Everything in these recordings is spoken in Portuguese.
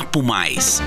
Papo Mais.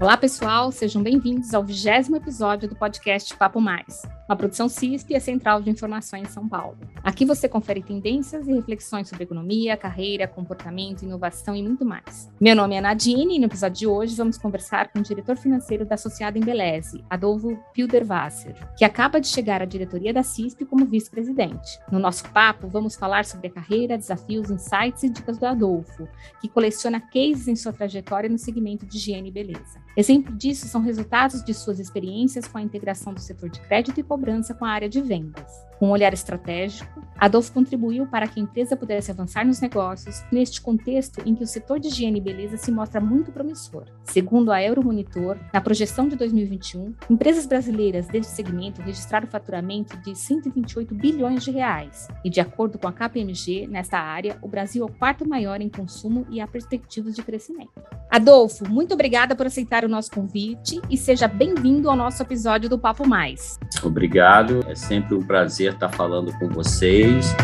Olá, pessoal, sejam bem-vindos ao vigésimo episódio do podcast Papo Mais, uma produção CISP e a Central de Informações em São Paulo. Aqui você confere tendências e reflexões sobre economia, carreira, comportamento, inovação e muito mais. Meu nome é Nadine e no episódio de hoje vamos conversar com o diretor financeiro da Associada Embeleze, Adolfo Pilderwasser, que acaba de chegar à diretoria da CISP como vice-presidente. No nosso papo, vamos falar sobre a carreira, desafios, insights e dicas do Adolfo, que coleciona cases em sua trajetória no segmento de higiene e beleza. Exemplo disso são resultados de suas experiências com a integração do setor de crédito e cobrança com a área de vendas. Com um olhar estratégico, Adolfo contribuiu para que a empresa pudesse avançar nos negócios neste contexto em que o setor de higiene e beleza se mostra muito promissor. Segundo a Euromonitor, na projeção de 2021, empresas brasileiras deste segmento registraram faturamento de 128 bilhões de reais. E de acordo com a KPMG, nesta área, o Brasil é o quarto maior em consumo e há perspectivas de crescimento. Adolfo, muito obrigada por aceitar o nosso convite e seja bem-vindo ao nosso episódio do Papo Mais. Obrigado, é sempre um prazer prazer estar falando com vocês.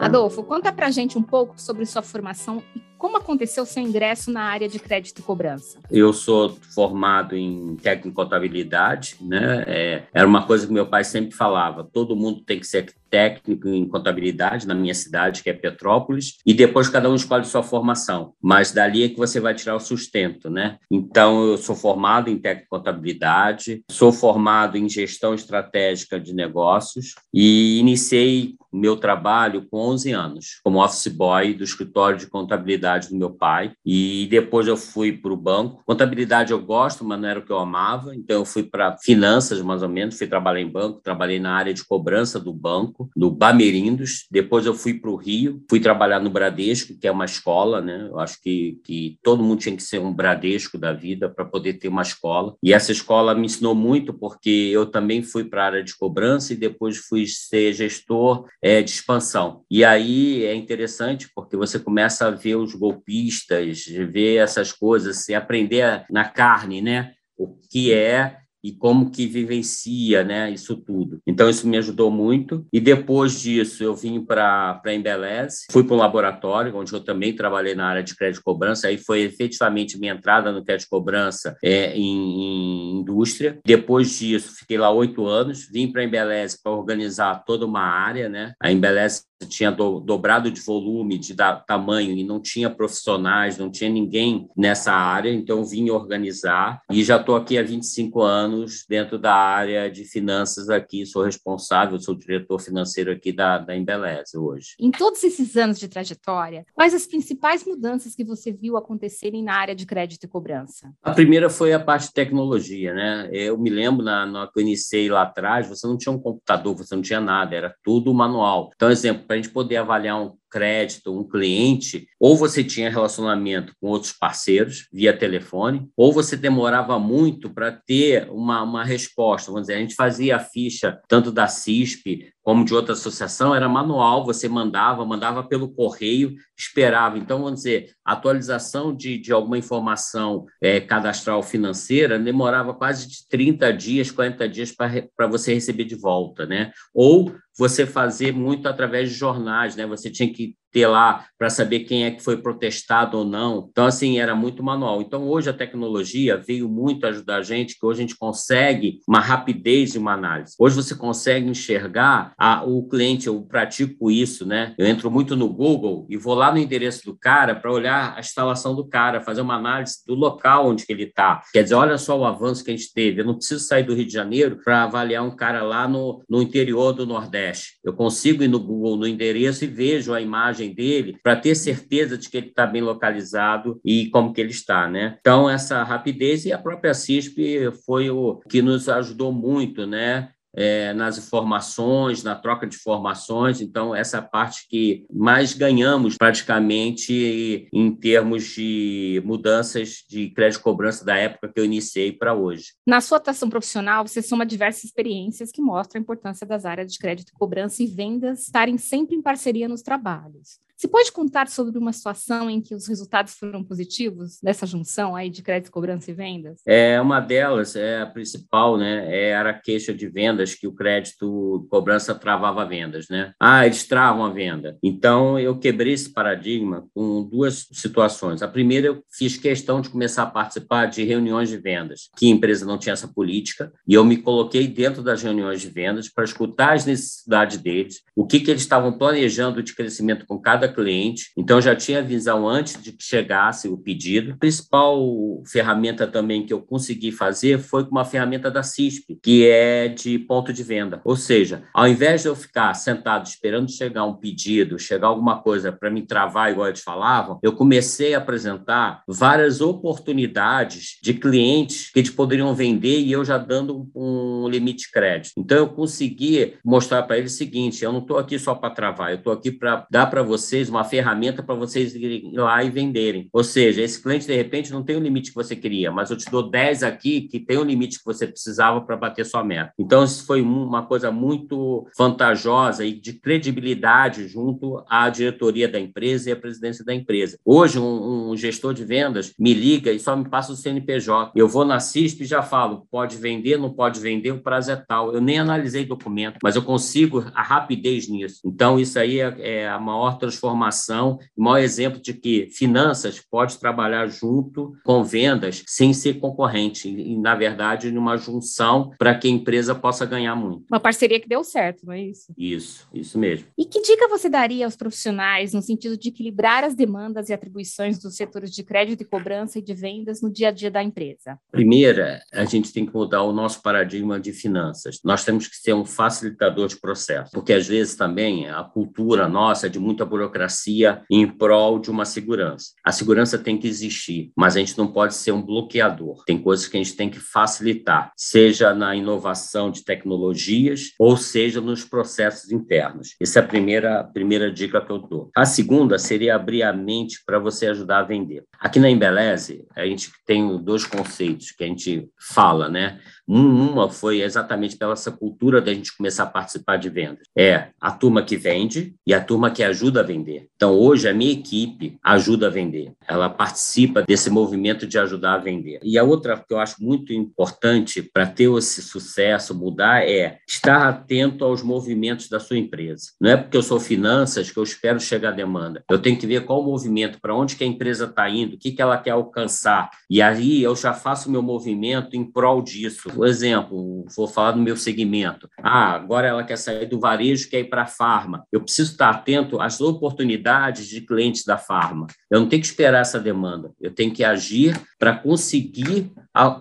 Adolfo, conta pra gente um pouco sobre sua formação e como aconteceu seu ingresso na área de crédito e cobrança? Eu sou formado em técnico contabilidade, né? É, era uma coisa que meu pai sempre falava: todo mundo tem que ser técnico em contabilidade na minha cidade, que é Petrópolis, e depois cada um escolhe sua formação. Mas dali é que você vai tirar o sustento, né? Então, eu sou formado em técnico contabilidade, sou formado em gestão estratégica de negócios e iniciei meu trabalho com 11 anos, como office boy do escritório de contabilidade do meu pai. E depois eu fui para o banco. Contabilidade eu gosto, mas não era o que eu amava. Então eu fui para finanças, mais ou menos. Fui trabalhar em banco, trabalhei na área de cobrança do banco, no Bamerindos. Depois eu fui para o Rio, fui trabalhar no Bradesco, que é uma escola, né? Eu acho que, que todo mundo tinha que ser um Bradesco da vida para poder ter uma escola. E essa escola me ensinou muito, porque eu também fui para a área de cobrança e depois fui ser gestor é, de expansão. E aí é interessante porque você começa a ver os golpistas, ver essas coisas, assim, aprender na carne, né? O que é e como que vivencia, né, isso tudo. Então isso me ajudou muito. E depois disso eu vim para para Embeleze, fui para um laboratório onde eu também trabalhei na área de crédito cobrança. Aí foi efetivamente minha entrada no crédito cobrança é, em, em indústria. Depois disso fiquei lá oito anos, vim para Embeleze para organizar toda uma área, né. A Embeleze tinha do, dobrado de volume, de da, tamanho, e não tinha profissionais, não tinha ninguém nessa área, então vim organizar e já estou aqui há 25 anos dentro da área de finanças aqui, sou responsável, sou diretor financeiro aqui da, da Embeleze hoje. Em todos esses anos de trajetória, quais as principais mudanças que você viu acontecerem na área de crédito e cobrança? A primeira foi a parte de tecnologia, né? Eu me lembro, na, na que eu iniciei lá atrás, você não tinha um computador, você não tinha nada, era tudo manual. Então, exemplo, para a gente poder avaliar um crédito, um cliente, ou você tinha relacionamento com outros parceiros via telefone, ou você demorava muito para ter uma, uma resposta. Vamos dizer, a gente fazia a ficha tanto da CISP como de outra associação, era manual, você mandava, mandava pelo correio, esperava. Então, vamos dizer, atualização de, de alguma informação é, cadastral financeira demorava quase de 30 dias, 40 dias para você receber de volta, né? Ou você fazer muito através de jornais, né? Você tinha que कि ter lá para saber quem é que foi protestado ou não. Então, assim, era muito manual. Então, hoje a tecnologia veio muito ajudar a gente, que hoje a gente consegue uma rapidez de uma análise. Hoje você consegue enxergar a, o cliente, eu pratico isso, né? Eu entro muito no Google e vou lá no endereço do cara para olhar a instalação do cara, fazer uma análise do local onde ele está. Quer dizer, olha só o avanço que a gente teve. Eu não preciso sair do Rio de Janeiro para avaliar um cara lá no, no interior do Nordeste. Eu consigo ir no Google, no endereço e vejo a imagem imagem dele para ter certeza de que ele está bem localizado e como que ele está, né? Então, essa rapidez e a própria CISP foi o que nos ajudou muito, né? É, nas informações, na troca de informações. Então, essa parte que mais ganhamos praticamente em termos de mudanças de crédito cobrança da época que eu iniciei para hoje. Na sua atuação profissional, você soma diversas experiências que mostram a importância das áreas de crédito cobrança e vendas estarem sempre em parceria nos trabalhos. Você pode contar sobre uma situação em que os resultados foram positivos dessa junção aí de crédito, cobrança e vendas? É uma delas, é a principal, né? Era a queixa de vendas que o crédito cobrança travava vendas, né? Ah, eles travam a venda. Então eu quebrei esse paradigma com duas situações. A primeira, eu fiz questão de começar a participar de reuniões de vendas, que a empresa não tinha essa política, e eu me coloquei dentro das reuniões de vendas para escutar as necessidades deles, o que, que eles estavam planejando de crescimento com cada cliente. Então, já tinha visão antes de que chegasse o pedido. A principal ferramenta também que eu consegui fazer foi com uma ferramenta da CISP, que é de ponto de venda. Ou seja, ao invés de eu ficar sentado esperando chegar um pedido, chegar alguma coisa para me travar, igual eles falavam, eu comecei a apresentar várias oportunidades de clientes que eles poderiam vender e eu já dando um limite de crédito. Então, eu consegui mostrar para eles o seguinte: eu não estou aqui só para travar, eu estou aqui para dar para vocês uma ferramenta para vocês irem lá e venderem. Ou seja, esse cliente, de repente, não tem o limite que você queria, mas eu te dou 10 aqui que tem o limite que você precisava para bater sua meta. Então, isso foi uma coisa muito vantajosa e de credibilidade junto à diretoria da empresa e à presidência da empresa. Hoje, um, um gestor de vendas me liga e só me passa o CNPJ. Eu vou na CISP e já falo, pode vender, não pode vender, o prazo é tal. Eu nem analisei documento, mas eu consigo a rapidez nisso. Então, isso aí é, é a maior transformação, o maior exemplo de que finanças pode trabalhar junto com vendas sem ser concorrente, e, na verdade, numa junção para que a empresa possa ganhar muito. Uma parceria que deu certo, não é isso? Isso, isso mesmo. E que dica você daria aos profissionais no sentido de equilibrar as demandas e atribuições dos setores de crédito e cobrança e de vendas no dia a dia da empresa? Primeira, a gente tem que mudar o nosso paradigma de finanças. Nós temos que ser um facilitador de processo, porque às vezes também a cultura nossa é de muita burocracia em prol de uma segurança. A segurança tem que existir, mas a gente não pode ser um bloqueador. Tem coisas que a gente tem que facilitar, seja na inovação de tecnologias ou seja nos processos internos. Essa é a primeira, primeira dica que eu dou. A segunda seria abrir a mente para você ajudar a vender. Aqui na Embeleze, a gente tem dois conceitos que a gente fala, né? Uma foi exatamente pela essa cultura da gente começar a participar de vendas. É a turma que vende e a turma que ajuda a vender. Então, hoje, a minha equipe ajuda a vender. Ela participa desse movimento de ajudar a vender. E a outra que eu acho muito importante para ter esse sucesso, mudar, é estar atento aos movimentos da sua empresa. Não é porque eu sou finanças que eu espero chegar a demanda. Eu tenho que ver qual o movimento, para onde que a empresa está indo, o que, que ela quer alcançar. E aí eu já faço meu movimento em prol disso. Por exemplo, vou falar do meu segmento. Ah, agora ela quer sair do varejo, quer ir para a farma. Eu preciso estar atento às oportunidades de clientes da farma. Eu não tenho que esperar essa demanda. Eu tenho que agir para conseguir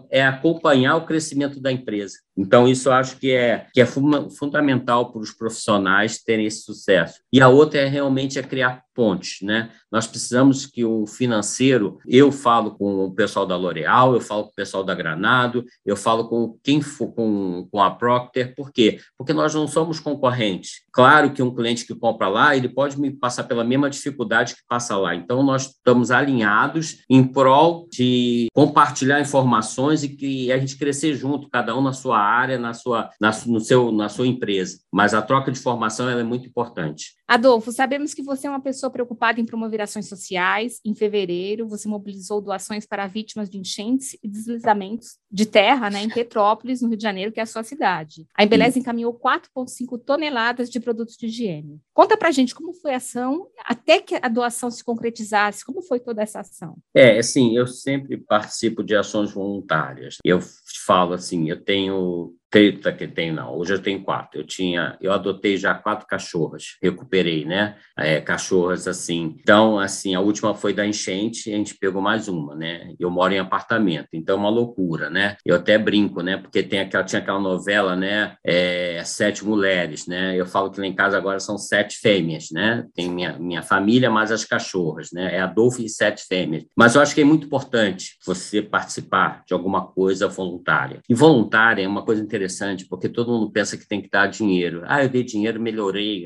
é acompanhar o crescimento da empresa. Então, isso eu acho que é, que é fundamental para os profissionais terem esse sucesso. E a outra é realmente é criar pontes, né? Nós precisamos que o financeiro, eu falo com o pessoal da L'Oréal, eu falo com o pessoal da Granado, eu falo com quem for com, com a Procter, por quê? Porque nós não somos concorrentes. Claro que um cliente que compra lá, ele pode me passar pela mesma dificuldade que passa lá. Então, nós estamos alinhados em prol de compartilhar informações e que a gente crescer junto, cada um na sua área, na sua, na, no seu, na sua empresa. Mas a troca de informação é muito importante. Adolfo, sabemos que você é uma pessoa preocupada em promover ações sociais. Em fevereiro, você mobilizou doações para vítimas de enchentes e deslizamentos de terra né, em Petrópolis, no Rio de Janeiro, que é a sua cidade. A Embeleza encaminhou 4,5 toneladas de produtos de higiene. Conta para gente como foi a ação, até que a doação se concretizasse, como foi toda essa ação? É, assim, eu sempre participo de ações voluntárias. Eu falo assim, eu tenho 30 que tem, não. Hoje eu tenho quatro. Eu tinha, eu adotei já quatro cachorras, recuperei, né? É, cachorras assim. Então, assim, a última foi da enchente, a gente pegou mais uma, né? Eu moro em apartamento, então é uma loucura, né? Eu até brinco, né? Porque tem aquela, tinha aquela novela, né? É, sete mulheres, né? Eu falo que lá em casa agora são sete fêmeas, né? Tem minha, minha família mais as cachorras, né? É Adolfo e sete fêmeas. Mas eu acho que é muito importante você participar de alguma coisa voluntária. E voluntária é uma coisa interessante interessante, porque todo mundo pensa que tem que dar dinheiro. Ah, eu dei dinheiro, melhorei.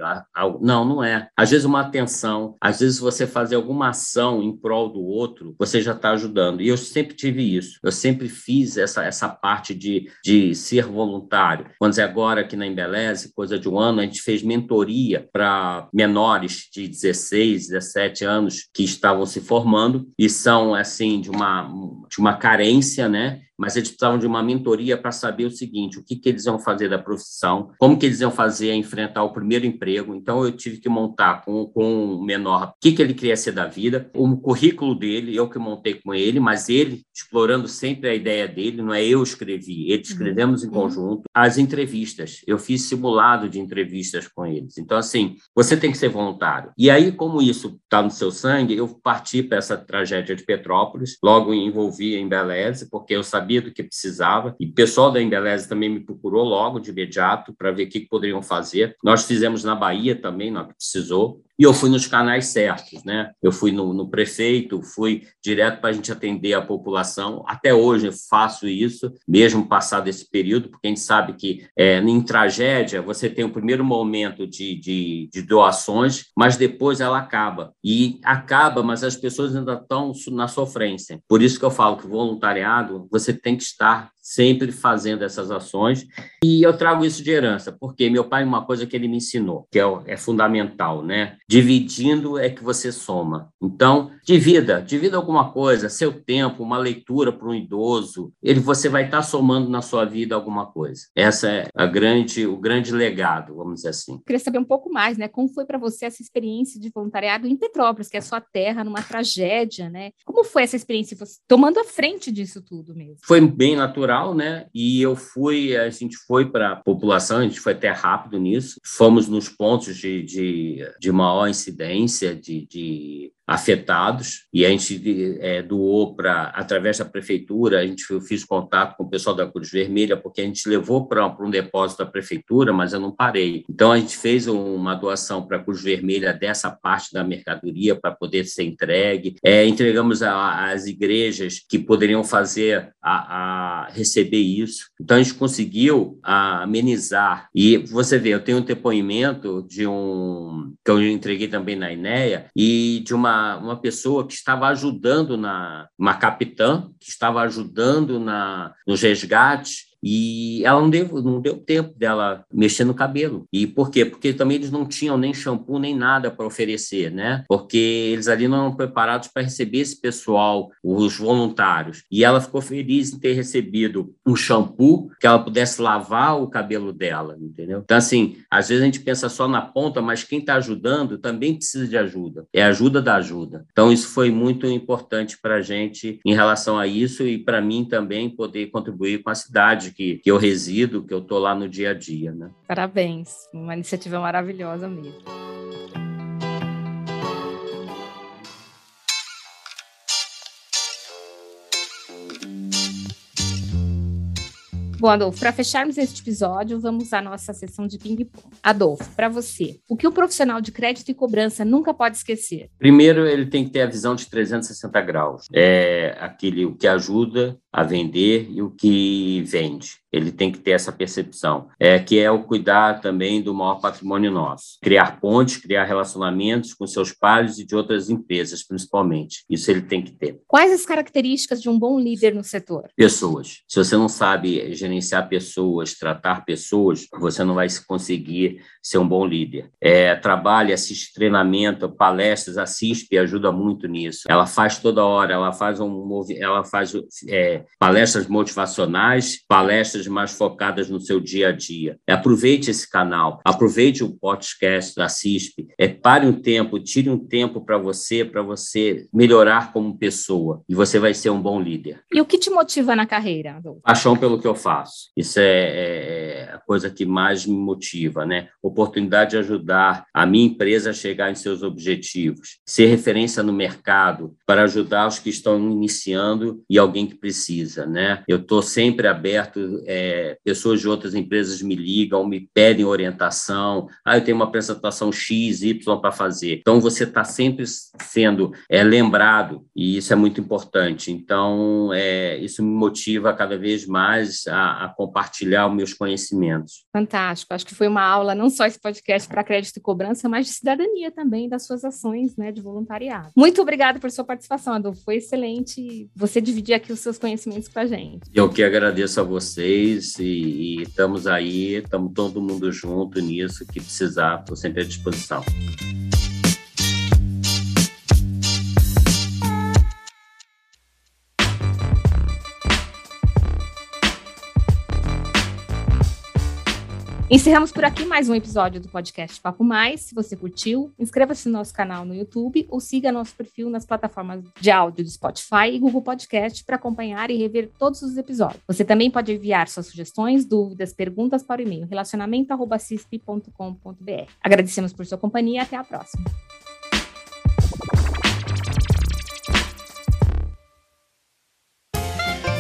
Não, não é. Às vezes uma atenção, às vezes você fazer alguma ação em prol do outro, você já está ajudando. E eu sempre tive isso. Eu sempre fiz essa, essa parte de, de ser voluntário. Quando é agora aqui na Embeleze, coisa de um ano, a gente fez mentoria para menores de 16, 17 anos que estavam se formando e são, assim, de uma, de uma carência, né? Mas eles precisavam de uma mentoria para saber o seguinte, o que, que eles iam fazer da profissão, como que eles iam fazer a enfrentar o primeiro emprego. Então, eu tive que montar com, com o menor o que, que ele queria ser da vida, o currículo dele, eu que montei com ele, mas ele explorando sempre a ideia dele, não é eu escrevi, ele escrevemos uhum. em conjunto. As entrevistas, eu fiz simulado de entrevistas com eles. Então, assim, você tem que ser voluntário. E aí, como isso está no seu sangue, eu parti para essa tragédia de Petrópolis, logo envolvi em Beleze, porque eu sabia sabia do que precisava, e o pessoal da Embeleze também me procurou logo de imediato para ver o que, que poderiam fazer. Nós fizemos na Bahia também, na que precisou, e eu fui nos canais certos, né? Eu fui no, no prefeito, fui direto para a gente atender a população. Até hoje eu faço isso, mesmo passado esse período, porque a gente sabe que é, em tragédia você tem o primeiro momento de, de, de doações, mas depois ela acaba. E acaba, mas as pessoas ainda estão na sofrência. Por isso que eu falo que o voluntariado, você tem que estar sempre fazendo essas ações. E eu trago isso de herança, porque meu pai, uma coisa que ele me ensinou, que é, é fundamental, né? Dividindo é que você soma. Então, divida, divida alguma coisa, seu tempo, uma leitura para um idoso, ele você vai estar somando na sua vida alguma coisa. Essa é a grande, o grande legado, vamos dizer assim. Queria saber um pouco mais, né? Como foi para você essa experiência de voluntariado em Petrópolis, que é a sua terra, numa tragédia, né? Como foi essa experiência, você, tomando a frente disso tudo mesmo? Foi bem natural, né? E eu fui, a gente foi para a população, a gente foi até rápido nisso, fomos nos pontos de, de, de maior incidência de, de afetados e a gente é, doou para através da prefeitura a gente eu fiz contato com o pessoal da Cruz Vermelha porque a gente levou para um depósito da prefeitura mas eu não parei. Então a gente fez uma doação para a Cruz Vermelha dessa parte da mercadoria para poder ser entregue. É, entregamos às igrejas que poderiam fazer a, a, receber isso. Então a gente conseguiu amenizar. E você vê eu tenho um depoimento de um que eu entreguei também na INEA e de uma uma, pessoa que estava ajudando na uma capitã que estava ajudando na nos resgates e ela não deu, não deu tempo dela mexer no cabelo. E por quê? Porque também eles não tinham nem shampoo nem nada para oferecer, né? Porque eles ali não eram preparados para receber esse pessoal, os voluntários. E ela ficou feliz em ter recebido um shampoo que ela pudesse lavar o cabelo dela, entendeu? Então, assim, às vezes a gente pensa só na ponta, mas quem está ajudando também precisa de ajuda. É ajuda da ajuda. Então, isso foi muito importante para a gente em relação a isso e para mim também poder contribuir com a cidade que, que eu resido, que eu estou lá no dia a dia. Né? Parabéns, uma iniciativa maravilhosa mesmo. Bom, Adolfo, para fecharmos este episódio, vamos à nossa sessão de ping-pong. Adolfo, para você, o que o profissional de crédito e cobrança nunca pode esquecer? Primeiro, ele tem que ter a visão de 360 graus. É aquele o que ajuda a vender e o que vende. Ele tem que ter essa percepção, é que é o cuidar também do maior patrimônio nosso, criar pontes, criar relacionamentos com seus pares e de outras empresas, principalmente. Isso ele tem que ter. Quais as características de um bom líder no setor? Pessoas. Se você não sabe gerenciar pessoas, tratar pessoas, você não vai conseguir ser um bom líder. É, assiste treinamento, palestras, assiste e ajuda muito nisso. Ela faz toda hora, ela faz um, ela faz é, palestras motivacionais, palestras mais focadas no seu dia a dia. Aproveite esse canal, aproveite o podcast da CISP, é, pare um tempo, tire um tempo para você, para você melhorar como pessoa, e você vai ser um bom líder. E o que te motiva na carreira? Paixão pelo que eu faço. Isso é, é, é a coisa que mais me motiva, né? Oportunidade de ajudar a minha empresa a chegar em seus objetivos, ser referência no mercado para ajudar os que estão iniciando e alguém que precisa precisa, né? Eu estou sempre aberto, é, pessoas de outras empresas me ligam, me pedem orientação, ah, eu tenho uma apresentação X, Y para fazer. Então, você está sempre sendo é, lembrado, e isso é muito importante. Então, é, isso me motiva cada vez mais a, a compartilhar os meus conhecimentos. Fantástico. Acho que foi uma aula, não só esse podcast para crédito e cobrança, mas de cidadania também, das suas ações né, de voluntariado. Muito obrigada por sua participação, Adolfo. Foi excelente você dividir aqui os seus conhecimentos com a gente. Eu que agradeço a vocês e, e estamos aí, estamos todo mundo junto nisso, que precisar, estou sempre à disposição. Encerramos por aqui mais um episódio do podcast Papo Mais. Se você curtiu, inscreva-se no nosso canal no YouTube ou siga nosso perfil nas plataformas de áudio do Spotify e Google Podcast para acompanhar e rever todos os episódios. Você também pode enviar suas sugestões, dúvidas, perguntas para o e-mail relacionamento@cisp.com.br. Agradecemos por sua companhia e até a próxima.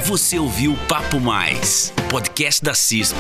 Você ouviu Papo Mais, podcast da CISP